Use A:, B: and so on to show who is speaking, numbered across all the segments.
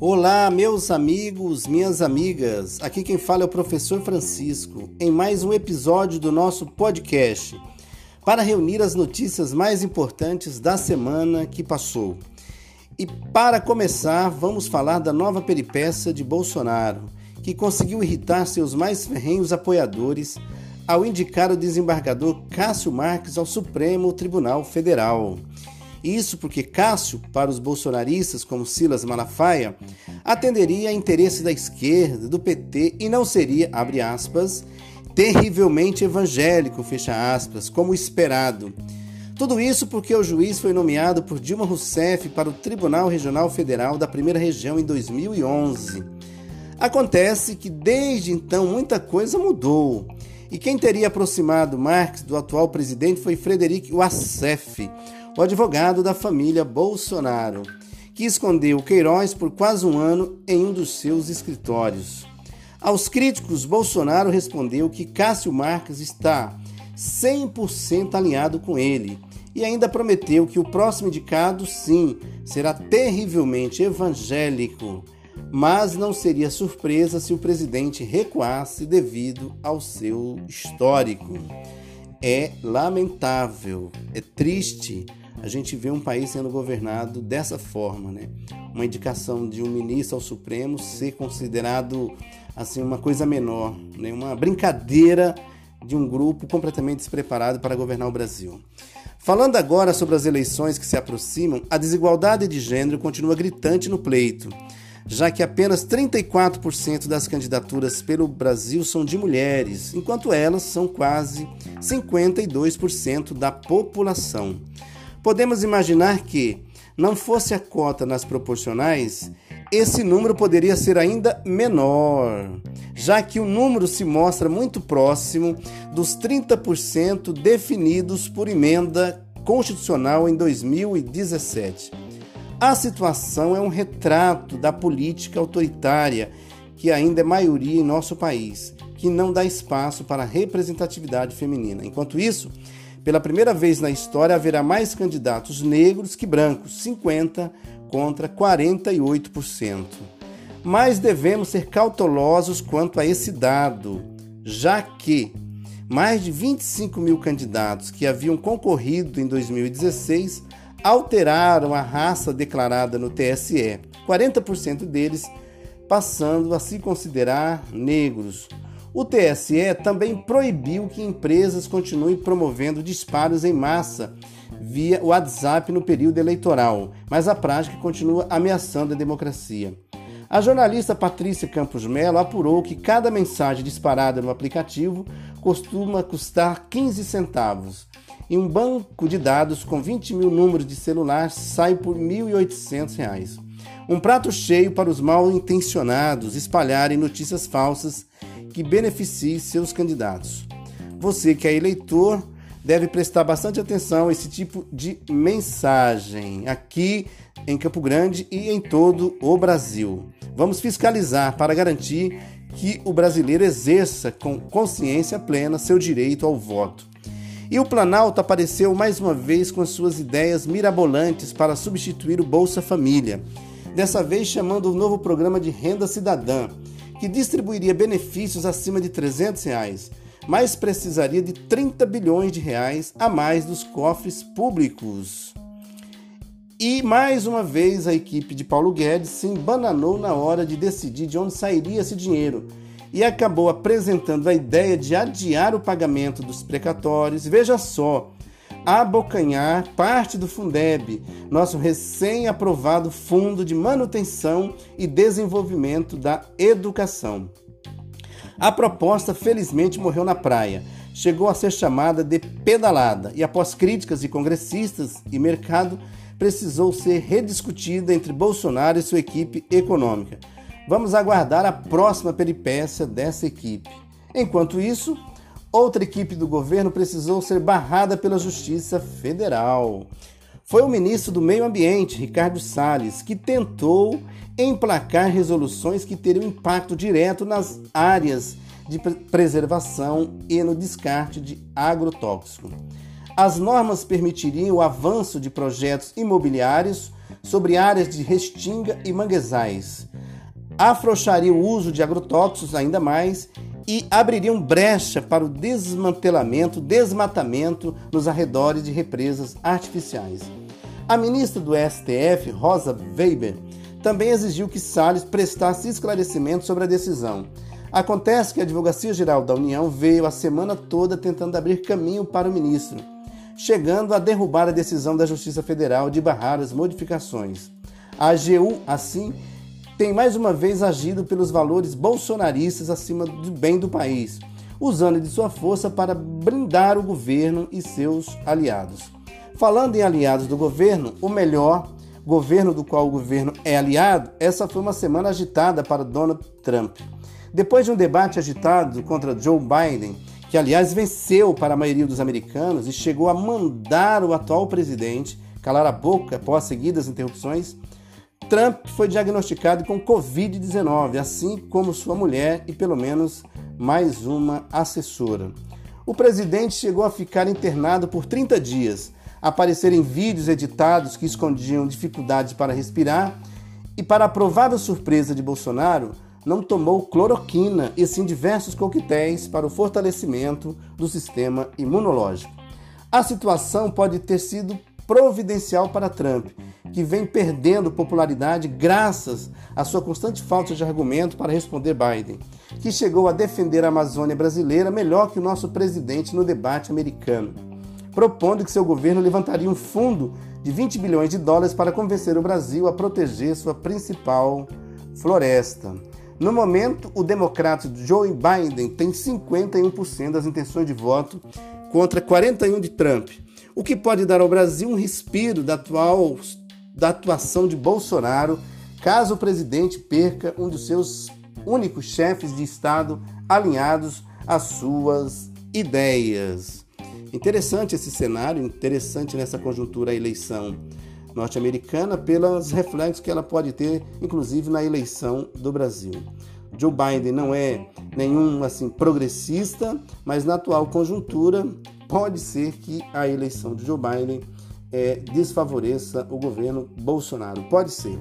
A: Olá, meus amigos, minhas amigas. Aqui quem fala é o professor Francisco, em mais um episódio do nosso podcast, para reunir as notícias mais importantes da semana que passou. E para começar, vamos falar da nova peripécia de Bolsonaro, que conseguiu irritar seus mais ferrenhos apoiadores ao indicar o desembargador Cássio Marques ao Supremo Tribunal Federal. Isso porque Cássio, para os bolsonaristas como Silas Malafaia, atenderia a interesse da esquerda, do PT e não seria, abre aspas, terrivelmente evangélico, fecha aspas, como esperado. Tudo isso porque o juiz foi nomeado por Dilma Rousseff para o Tribunal Regional Federal da Primeira Região em 2011. Acontece que desde então muita coisa mudou. E quem teria aproximado Marx do atual presidente foi Frederic Wassef, o advogado da família Bolsonaro, que escondeu Queiroz por quase um ano em um dos seus escritórios. Aos críticos, Bolsonaro respondeu que Cássio Marques está 100% alinhado com ele e ainda prometeu que o próximo indicado, sim, será terrivelmente evangélico, mas não seria surpresa se o presidente recuasse devido ao seu histórico. É lamentável, é triste a gente vê um país sendo governado dessa forma, né? Uma indicação de um ministro ao Supremo ser considerado assim uma coisa menor, né? Uma brincadeira de um grupo completamente despreparado para governar o Brasil. Falando agora sobre as eleições que se aproximam, a desigualdade de gênero continua gritante no pleito, já que apenas 34% das candidaturas pelo Brasil são de mulheres, enquanto elas são quase 52% da população. Podemos imaginar que, não fosse a cota nas proporcionais, esse número poderia ser ainda menor, já que o número se mostra muito próximo dos 30% definidos por emenda constitucional em 2017. A situação é um retrato da política autoritária que ainda é maioria em nosso país, que não dá espaço para a representatividade feminina. Enquanto isso, pela primeira vez na história, haverá mais candidatos negros que brancos, 50 contra 48%. Mas devemos ser cautelosos quanto a esse dado, já que mais de 25 mil candidatos que haviam concorrido em 2016 alteraram a raça declarada no TSE, 40% deles passando a se considerar negros, o TSE também proibiu que empresas continuem promovendo disparos em massa via WhatsApp no período eleitoral, mas a prática continua ameaçando a democracia. A jornalista Patrícia Campos Melo apurou que cada mensagem disparada no aplicativo costuma custar 15 centavos. E um banco de dados com 20 mil números de celular sai por R$ 1.800. Um prato cheio para os mal intencionados espalharem notícias falsas que beneficie seus candidatos. Você que é eleitor deve prestar bastante atenção a esse tipo de mensagem aqui em Campo Grande e em todo o Brasil. Vamos fiscalizar para garantir que o brasileiro exerça com consciência plena seu direito ao voto. E o Planalto apareceu mais uma vez com suas ideias mirabolantes para substituir o Bolsa Família, dessa vez chamando o novo programa de Renda Cidadã que distribuiria benefícios acima de 300 reais, mas precisaria de 30 bilhões de reais a mais dos cofres públicos. E mais uma vez a equipe de Paulo Guedes se embananou na hora de decidir de onde sairia esse dinheiro e acabou apresentando a ideia de adiar o pagamento dos precatórios. Veja só, abocanhar parte do Fundeb, nosso recém-aprovado Fundo de Manutenção e Desenvolvimento da Educação. A proposta felizmente morreu na praia. Chegou a ser chamada de pedalada e, após críticas de congressistas e mercado, precisou ser rediscutida entre Bolsonaro e sua equipe econômica. Vamos aguardar a próxima peripécia dessa equipe. Enquanto isso, Outra equipe do governo precisou ser barrada pela Justiça Federal. Foi o ministro do Meio Ambiente, Ricardo Salles, que tentou emplacar resoluções que teriam impacto direto nas áreas de preservação e no descarte de agrotóxico. As normas permitiriam o avanço de projetos imobiliários sobre áreas de restinga e manguezais, afrouxariam o uso de agrotóxicos ainda mais e abririam brecha para o desmantelamento, desmatamento nos arredores de represas artificiais. A ministra do STF, Rosa Weber, também exigiu que Salles prestasse esclarecimento sobre a decisão. Acontece que a Advocacia Geral da União veio a semana toda tentando abrir caminho para o ministro, chegando a derrubar a decisão da Justiça Federal de barrar as modificações. A AGU, assim, tem mais uma vez agido pelos valores bolsonaristas acima do bem do país, usando de sua força para brindar o governo e seus aliados. Falando em aliados do governo, o melhor governo do qual o governo é aliado, essa foi uma semana agitada para Donald Trump. Depois de um debate agitado contra Joe Biden, que aliás venceu para a maioria dos americanos e chegou a mandar o atual presidente calar a boca após seguidas interrupções, Trump foi diagnosticado com Covid-19, assim como sua mulher e pelo menos mais uma assessora. O presidente chegou a ficar internado por 30 dias, aparecerem vídeos editados que escondiam dificuldades para respirar, e para a provável surpresa de Bolsonaro, não tomou cloroquina e sim diversos coquetéis para o fortalecimento do sistema imunológico. A situação pode ter sido providencial para Trump, que vem perdendo popularidade graças à sua constante falta de argumento para responder Biden, que chegou a defender a Amazônia brasileira melhor que o nosso presidente no debate americano propondo que seu governo levantaria um fundo de 20 bilhões de dólares para convencer o Brasil a proteger sua principal floresta. No momento, o democrata Joe Biden tem 51% das intenções de voto contra 41 de Trump, o que pode dar ao Brasil um respiro da atual da atuação de Bolsonaro, caso o presidente perca um dos seus únicos chefes de estado alinhados às suas ideias. Interessante esse cenário, interessante nessa conjuntura a eleição norte-americana pelos reflexos que ela pode ter, inclusive na eleição do Brasil. Joe Biden não é nenhum assim progressista, mas na atual conjuntura pode ser que a eleição de Joe Biden é, desfavoreça o governo Bolsonaro. Pode ser.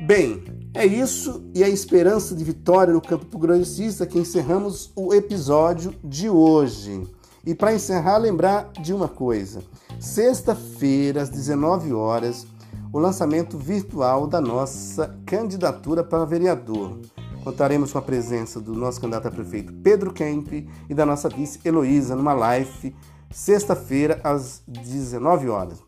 A: Bem, é isso e a esperança de vitória no campo progressista que encerramos o episódio de hoje. E para encerrar, lembrar de uma coisa: sexta-feira, às 19 horas, o lançamento virtual da nossa candidatura para vereador. Contaremos com a presença do nosso candidato a prefeito Pedro Kemp e da nossa vice Heloísa numa live sexta-feira às 19 horas.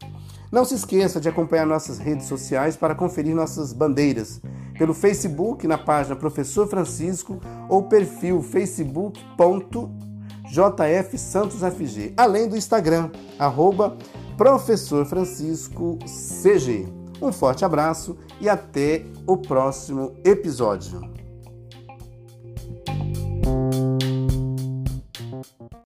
A: Não se esqueça de acompanhar nossas redes sociais para conferir nossas bandeiras pelo Facebook na página Professor Francisco ou perfil facebook.com JF Santos FG, além do Instagram, arroba Professor Francisco CG. Um forte abraço e até o próximo episódio.